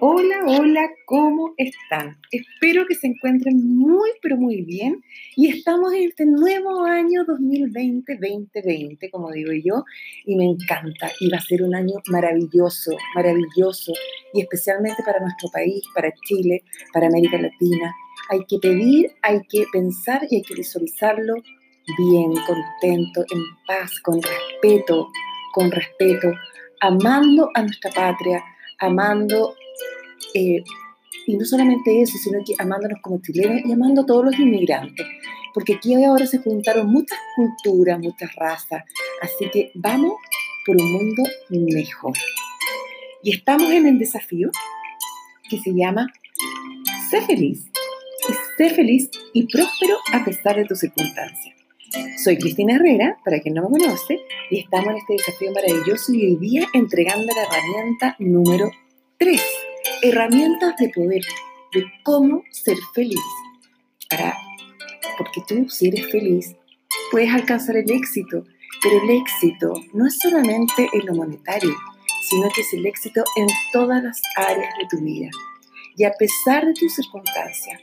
Hola, hola, ¿cómo están? Espero que se encuentren muy, pero muy bien. Y estamos en este nuevo año 2020-2020, como digo yo, y me encanta. Y va a ser un año maravilloso, maravilloso, y especialmente para nuestro país, para Chile, para América Latina. Hay que pedir, hay que pensar y hay que visualizarlo bien, contento, en paz, con respeto, con respeto, amando a nuestra patria, amando eh, y no solamente eso, sino que amándonos como chilenos y amando a todos los inmigrantes, porque aquí ahora se juntaron muchas culturas, muchas razas, así que vamos por un mundo mejor. Y estamos en el desafío que se llama Sé feliz, sé feliz y próspero a pesar de tus circunstancias. Soy Cristina Herrera, para quien no me conoce, y estamos en este desafío maravilloso y hoy día entregando la herramienta número 3 herramientas de poder, de cómo ser feliz. Para, porque tú, si eres feliz, puedes alcanzar el éxito, pero el éxito no es solamente en lo monetario, sino que es el éxito en todas las áreas de tu vida. Y a pesar de tus circunstancias,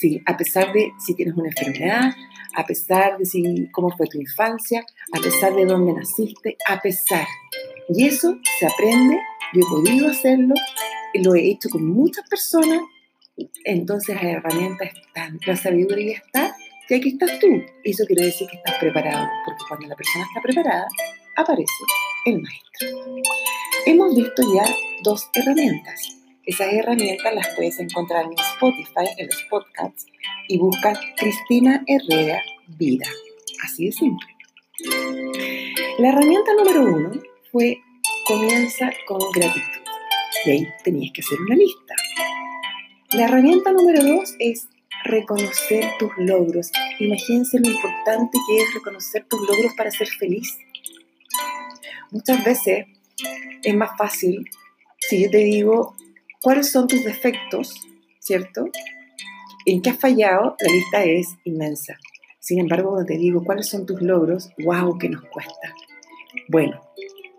sí, a pesar de si tienes una enfermedad, a pesar de si, cómo fue tu infancia, a pesar de dónde naciste, a pesar. Y eso se aprende, yo he podido hacerlo lo he hecho con muchas personas, entonces las herramientas están, la sabiduría está, y aquí estás tú. Y eso quiere decir que estás preparado, porque cuando la persona está preparada, aparece el maestro. Hemos visto ya dos herramientas. Esas herramientas las puedes encontrar en Spotify, en los podcasts, y buscas Cristina Herrera Vida. Así de simple. La herramienta número uno fue comienza con gratitud y ahí tenías que hacer una lista. La herramienta número dos es reconocer tus logros. Imagínense lo importante que es reconocer tus logros para ser feliz. Muchas veces es más fácil si yo te digo cuáles son tus defectos, ¿cierto? ¿En qué has fallado? La lista es inmensa. Sin embargo, cuando te digo cuáles son tus logros, wow, que nos cuesta. Bueno,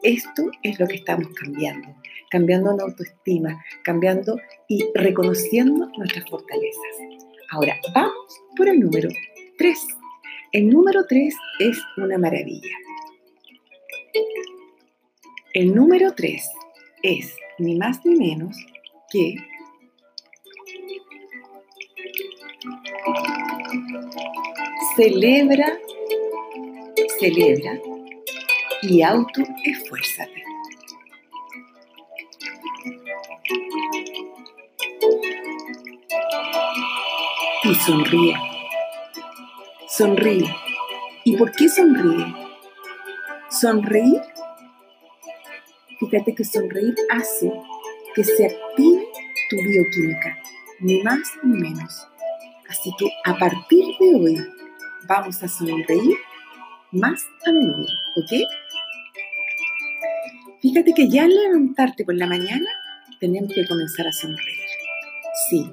esto es lo que estamos cambiando cambiando la autoestima, cambiando y reconociendo nuestras fortalezas. Ahora, vamos por el número 3. El número 3 es una maravilla. El número 3 es ni más ni menos que celebra, celebra y autoesfuérzate. y sonríe. Sonríe. ¿Y por qué sonríe? Sonreír, fíjate que sonreír hace que se active tu bioquímica, ni más ni menos. Así que a partir de hoy vamos a sonreír más a menudo, ¿ok? Fíjate que ya al levantarte por la mañana tenemos que comenzar a sonreír. Sí,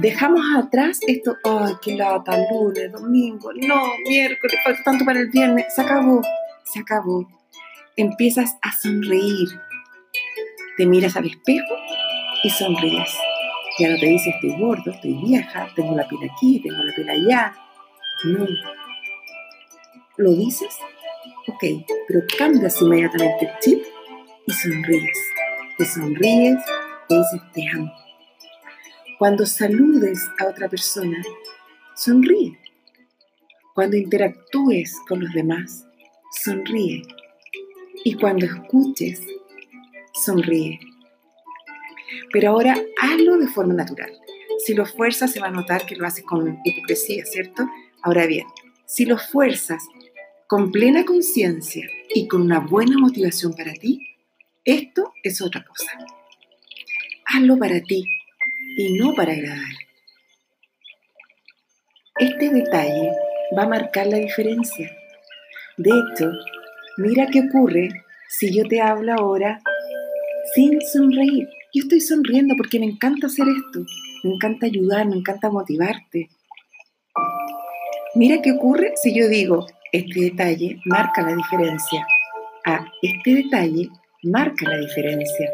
dejamos atrás esto, ay, qué lata, lunes, domingo, no, miércoles, tanto para el viernes, se acabó, se acabó. Empiezas a sonreír, te miras al espejo y sonríes. Ya no te dices estoy gordo, estoy vieja, tengo la piel aquí, tengo la piel allá. No. ¿Lo dices? Ok, pero cambias inmediatamente el chip y sonríes. Te sonríes y dices te amo cuando saludes a otra persona, sonríe. Cuando interactúes con los demás, sonríe. Y cuando escuches, sonríe. Pero ahora hazlo de forma natural. Si lo fuerzas, se va a notar que lo haces con hipocresía, ¿cierto? Ahora bien, si lo fuerzas con plena conciencia y con una buena motivación para ti, esto es otra cosa. Hazlo para ti, y no para agradar. Este detalle va a marcar la diferencia. De hecho, mira qué ocurre si yo te hablo ahora sin sonreír. Yo estoy sonriendo porque me encanta hacer esto, me encanta ayudar, me encanta motivarte. Mira qué ocurre si yo digo, este detalle marca la diferencia. Ah, este detalle marca la diferencia.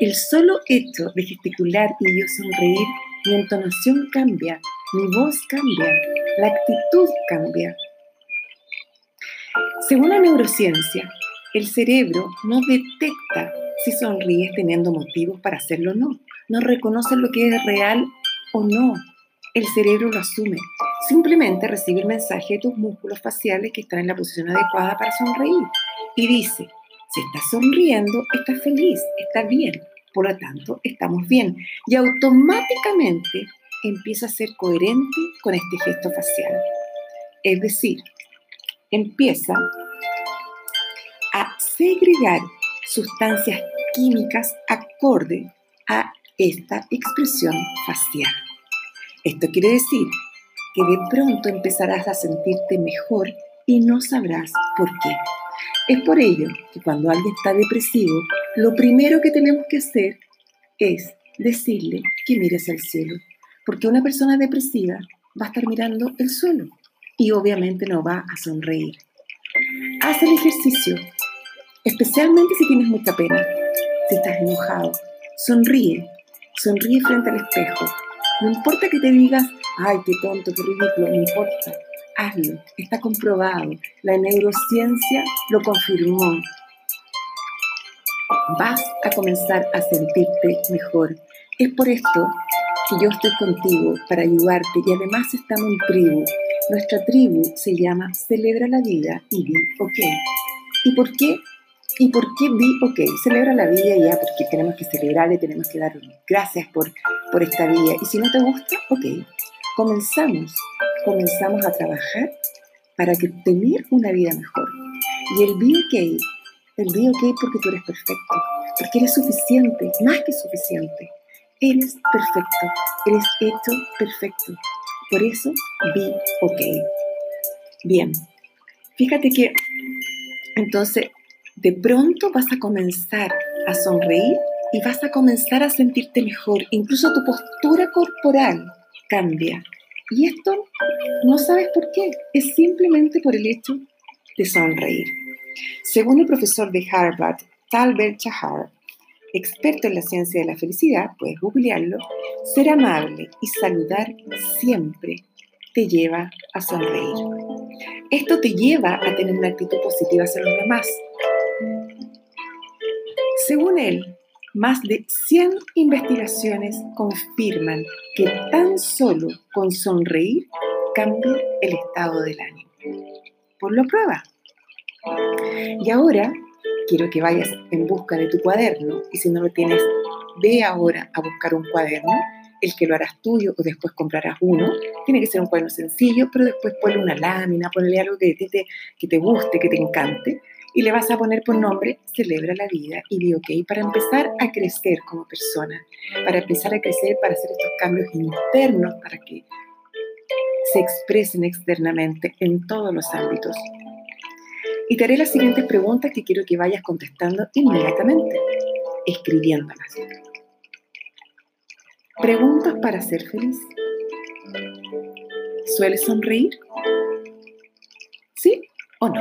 El solo hecho de gesticular y yo sonreír, mi entonación cambia, mi voz cambia, la actitud cambia. Según la neurociencia, el cerebro no detecta si sonríes teniendo motivos para hacerlo o no. No reconoce lo que es real o no. El cerebro lo asume. Simplemente recibe el mensaje de tus músculos faciales que están en la posición adecuada para sonreír. Y dice, si estás sonriendo, estás feliz, está bien. Por lo tanto, estamos bien. Y automáticamente empieza a ser coherente con este gesto facial. Es decir, empieza a segregar sustancias químicas acorde a esta expresión facial. Esto quiere decir que de pronto empezarás a sentirte mejor y no sabrás por qué. Es por ello que cuando alguien está depresivo, lo primero que tenemos que hacer es decirle que mires al cielo, porque una persona depresiva va a estar mirando el suelo y obviamente no va a sonreír. Haz el ejercicio, especialmente si tienes mucha pena, si estás enojado. Sonríe, sonríe frente al espejo. No importa que te digas, ay, qué tonto, qué ridículo, no importa. Hazlo, está comprobado. La neurociencia lo confirmó. Vas a comenzar a sentirte mejor. Es por esto que yo estoy contigo para ayudarte y además estamos en tribu. Nuestra tribu se llama Celebra la Vida y Di OK. ¿Y por qué? ¿Y por qué Di OK? Celebra la vida ya porque tenemos que celebrarle, tenemos que dar gracias por, por esta vida. Y si no te gusta, ok. Comenzamos, comenzamos a trabajar para que tener una vida mejor. Y el Be OK, el Be OK porque tú eres perfecto, porque eres suficiente, más que suficiente. Eres perfecto, eres hecho perfecto. Por eso, be ok. Bien, fíjate que entonces de pronto vas a comenzar a sonreír y vas a comenzar a sentirte mejor. Incluso tu postura corporal cambia. Y esto no sabes por qué, es simplemente por el hecho de sonreír. Según el profesor de Harvard, Tal Chahar, experto en la ciencia de la felicidad, puedes googlearlo, ser amable y saludar siempre te lleva a sonreír. Esto te lleva a tener una actitud positiva hacia los demás. Según él, más de 100 investigaciones confirman que tan solo con sonreír cambia el estado del ánimo. Por lo prueba. Y ahora quiero que vayas en busca de tu cuaderno y si no lo tienes, ve ahora a buscar un cuaderno, el que lo harás tuyo o después comprarás uno. Tiene que ser un cuaderno sencillo, pero después ponle una lámina, ponle algo que te, que te guste, que te encante y le vas a poner por nombre Celebra la vida y di ok para empezar a crecer como persona, para empezar a crecer, para hacer estos cambios internos, para que se expresen externamente en todos los ámbitos y te haré las siguientes preguntas que quiero que vayas contestando inmediatamente, escribiéndolas. Preguntas para ser feliz. ¿Sueles sonreír? ¿Sí o no?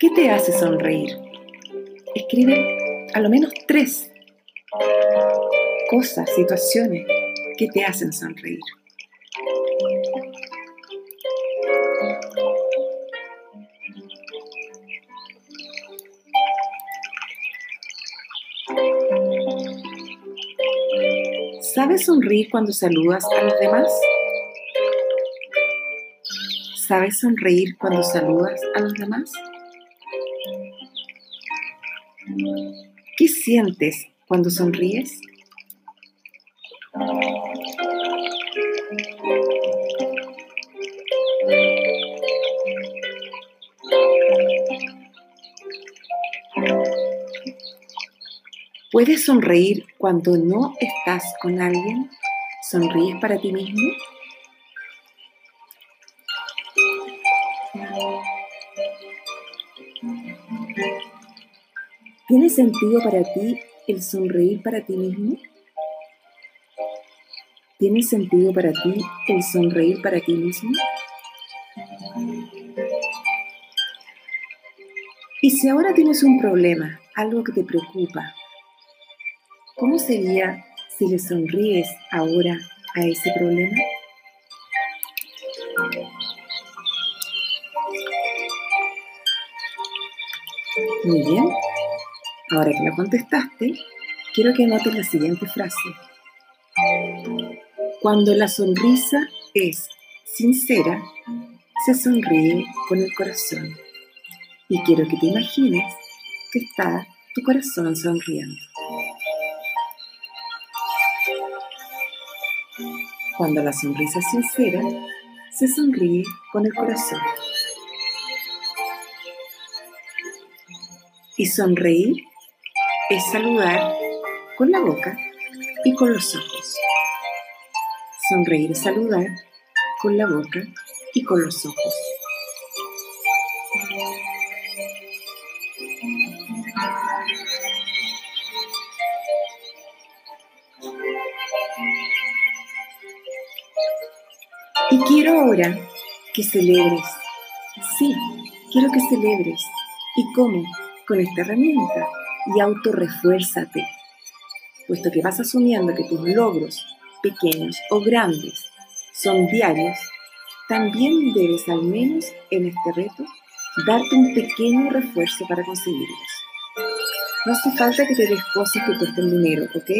¿Qué te hace sonreír? Escribe a lo menos tres cosas, situaciones que te hacen sonreír. ¿Sabes sonreír cuando saludas a los demás? ¿Sabes sonreír cuando saludas a los demás? Sientes cuando sonríes? ¿Puedes sonreír cuando no estás con alguien? ¿Sonríes para ti mismo? ¿Tiene sentido para ti el sonreír para ti mismo? ¿Tiene sentido para ti el sonreír para ti mismo? Y si ahora tienes un problema, algo que te preocupa, ¿cómo sería si le sonríes ahora a ese problema? Muy bien. Ahora que lo contestaste, quiero que anotes la siguiente frase. Cuando la sonrisa es sincera, se sonríe con el corazón. Y quiero que te imagines que está tu corazón sonriendo. Cuando la sonrisa es sincera, se sonríe con el corazón. Y sonreír es saludar con la boca y con los ojos. Sonreír es saludar con la boca y con los ojos. Y quiero ahora que celebres. Sí, quiero que celebres. ¿Y cómo? Con esta herramienta. Y autorrefuérzate. Puesto que vas asumiendo que tus logros, pequeños o grandes, son diarios, también debes al menos en este reto darte un pequeño refuerzo para conseguirlos. No hace falta que te des cosas que cuesten dinero, ¿ok?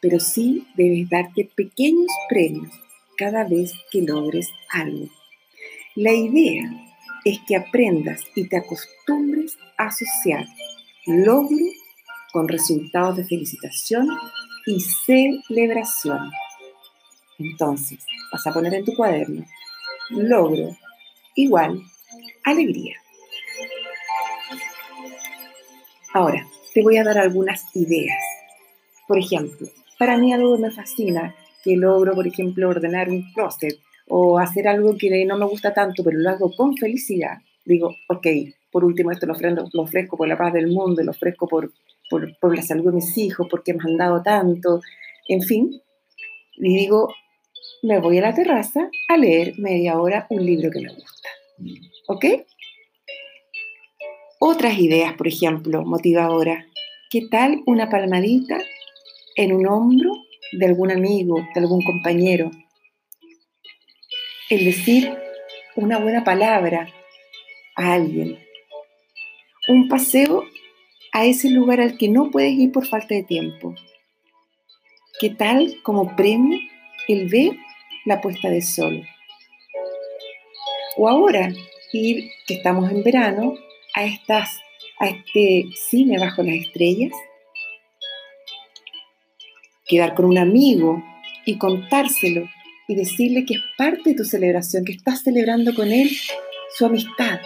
Pero sí debes darte pequeños premios cada vez que logres algo. La idea es que aprendas y te acostumbres a asociar logro con resultados de felicitación y celebración. Entonces, vas a poner en tu cuaderno logro igual alegría. Ahora, te voy a dar algunas ideas. Por ejemplo, para mí algo me fascina que logro, por ejemplo, ordenar un closet o hacer algo que no me gusta tanto, pero lo hago con felicidad, digo, ok, por último esto lo ofrezco, lo ofrezco por la paz del mundo, lo ofrezco por, por, por la salud de mis hijos, porque me han dado tanto, en fin, y digo, me voy a la terraza a leer media hora un libro que me gusta. ¿Ok? Otras ideas, por ejemplo, motivadoras. ¿Qué tal una palmadita en un hombro de algún amigo, de algún compañero. El decir una buena palabra a alguien. Un paseo a ese lugar al que no puedes ir por falta de tiempo. ¿Qué tal como premio el ver la puesta de sol? O ahora ir, que estamos en verano, a, estas, a este cine bajo las estrellas quedar con un amigo y contárselo y decirle que es parte de tu celebración, que estás celebrando con él su amistad.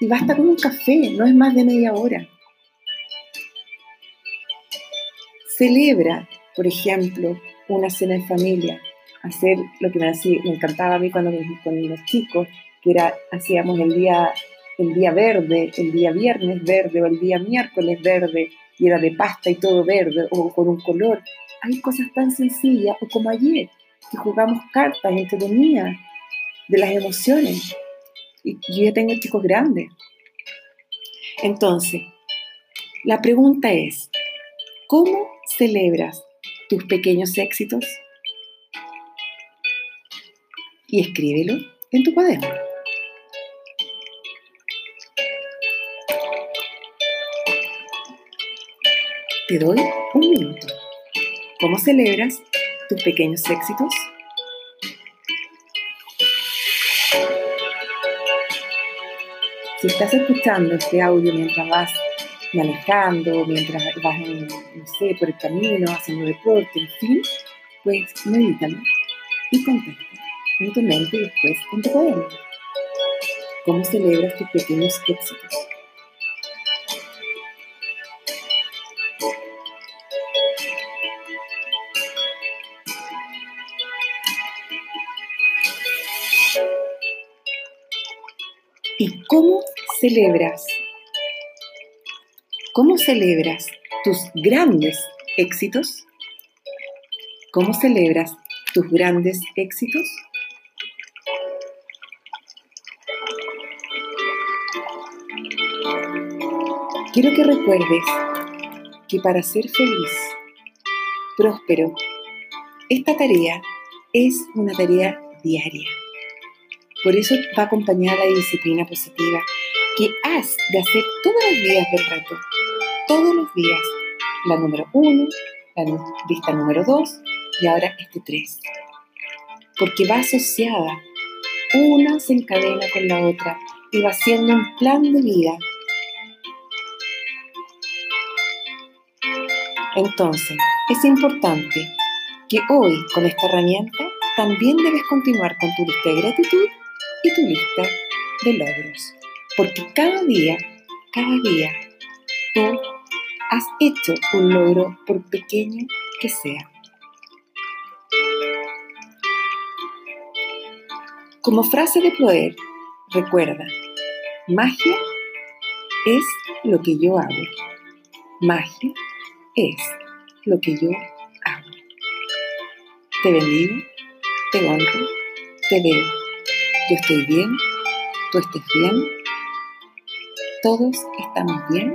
Y basta con un café, no es más de media hora. Celebra, por ejemplo, una cena en familia, hacer lo que me, encantaba a mí cuando con los chicos, que era hacíamos el día el día verde, el día viernes verde o el día miércoles verde y era de pasta y todo verde o con un color hay cosas tan sencillas, o como ayer, que jugamos cartas en economía de las emociones. Yo ya tengo chicos grandes. Entonces, la pregunta es, ¿cómo celebras tus pequeños éxitos? Y escríbelo en tu cuaderno. Te doy un minuto. ¿Cómo celebras tus pequeños éxitos? Si estás escuchando este audio mientras vas manejando, mientras vas no sé, por el camino, haciendo deporte, en fin, pues medítalo y contesta en tu mente y después en tu cuaderno. ¿Cómo celebras tus pequeños éxitos? ¿Y cómo celebras? ¿Cómo celebras tus grandes éxitos? ¿Cómo celebras tus grandes éxitos? quiero que recuerdes que para ser feliz, próspero, esta tarea es una tarea diaria. Por eso va acompañada de disciplina positiva que has de hacer todos los días del reto. Todos los días. La número uno, la lista número dos y ahora este tres. Porque va asociada. Una se encadena con la otra y va siendo un plan de vida. Entonces, es importante que hoy con esta herramienta también debes continuar con tu lista de gratitud y tu lista de logros. Porque cada día, cada día, tú has hecho un logro por pequeño que sea. Como frase de poder, recuerda, magia es lo que yo hago. Magia es lo que yo hago. Te bendigo, te honro, te veo. Yo estoy bien, tú estés bien, todos estamos bien.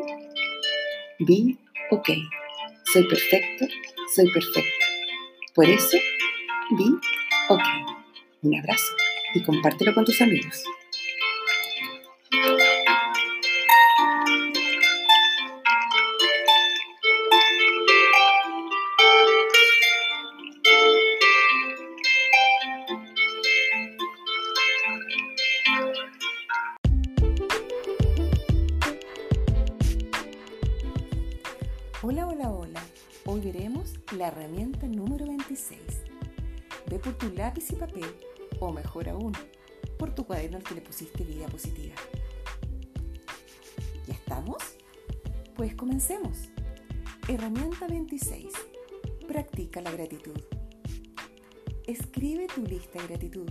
Be ok. Soy perfecto, soy perfecto. Por eso, be ok. Un abrazo y compártelo con tus amigos. Al que le pusiste vida positiva. ¿Ya estamos? Pues comencemos. Herramienta 26. Practica la gratitud. Escribe tu lista de gratitud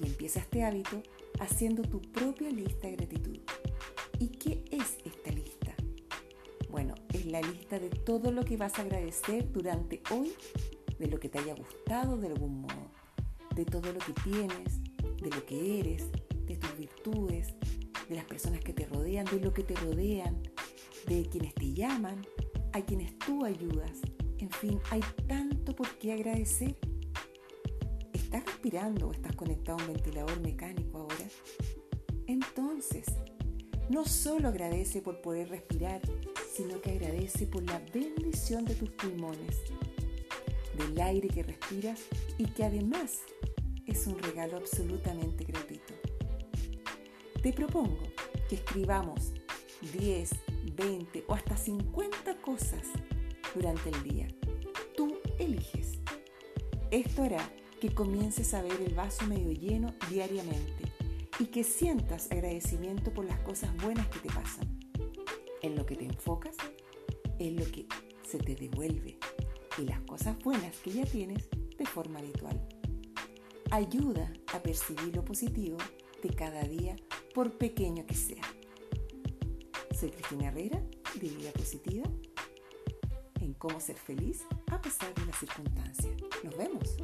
y empieza este hábito haciendo tu propia lista de gratitud. ¿Y qué es esta lista? Bueno, es la lista de todo lo que vas a agradecer durante hoy, de lo que te haya gustado de algún modo, de todo lo que tienes, de lo que eres, de tus virtudes, de las personas que te rodean, de lo que te rodean, de quienes te llaman, a quienes tú ayudas. En fin, hay tanto por qué agradecer. ¿Estás respirando o estás conectado a un ventilador mecánico ahora? Entonces, no solo agradece por poder respirar, sino que agradece por la bendición de tus pulmones, del aire que respiras y que además es un regalo absolutamente gratuito. Te propongo que escribamos 10, 20 o hasta 50 cosas durante el día. Tú eliges. Esto hará que comiences a ver el vaso medio lleno diariamente y que sientas agradecimiento por las cosas buenas que te pasan. En lo que te enfocas es lo que se te devuelve y las cosas buenas que ya tienes de forma habitual. Ayuda a percibir lo positivo de cada día por pequeño que sea. Soy Cristina Herrera, de Vida Positiva, en cómo ser feliz a pesar de las circunstancias. Nos vemos.